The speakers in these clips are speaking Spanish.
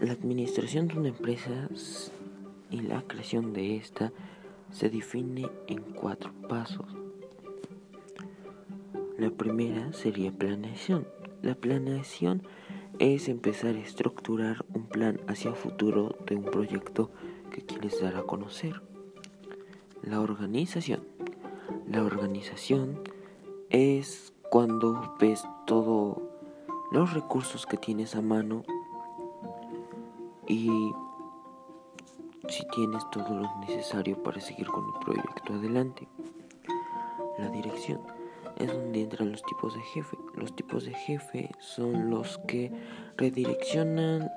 La administración de una empresa y la creación de esta se define en cuatro pasos. La primera sería planeación. La planeación es empezar a estructurar un plan hacia el futuro de un proyecto que quieres dar a conocer. La organización. La organización es cuando ves todos los recursos que tienes a mano y si tienes todo lo necesario para seguir con el proyecto adelante. La dirección es donde entran los tipos de jefe. Los tipos de jefe son los que redireccionan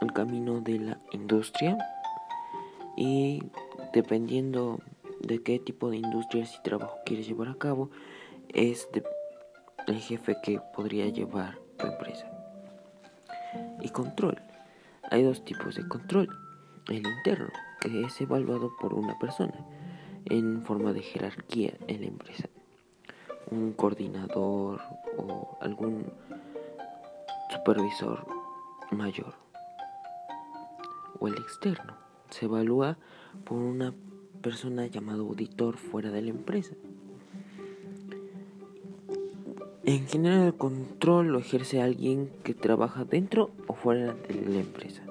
el camino de la industria y dependiendo de qué tipo de industria y trabajo quieres llevar a cabo, es el jefe que podría llevar tu empresa. Y control. Hay dos tipos de control. El interno, que es evaluado por una persona en forma de jerarquía en la empresa. Un coordinador o algún supervisor mayor. O el externo. Se evalúa por una persona llamada auditor fuera de la empresa. En general el control lo ejerce alguien que trabaja dentro o fuera de la empresa.